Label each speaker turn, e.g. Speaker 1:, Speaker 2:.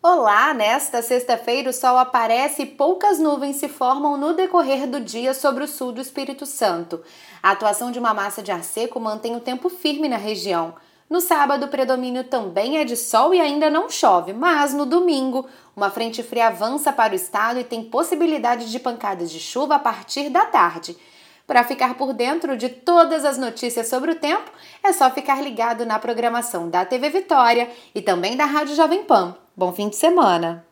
Speaker 1: Olá! Nesta sexta-feira o sol aparece e poucas nuvens se formam no decorrer do dia sobre o sul do Espírito Santo. A atuação de uma massa de ar seco mantém o tempo firme na região. No sábado, o predomínio também é de sol e ainda não chove, mas no domingo, uma frente fria avança para o estado e tem possibilidade de pancadas de chuva a partir da tarde. Para ficar por dentro de todas as notícias sobre o tempo, é só ficar ligado na programação da TV Vitória e também da Rádio Jovem Pan. Bom fim de semana!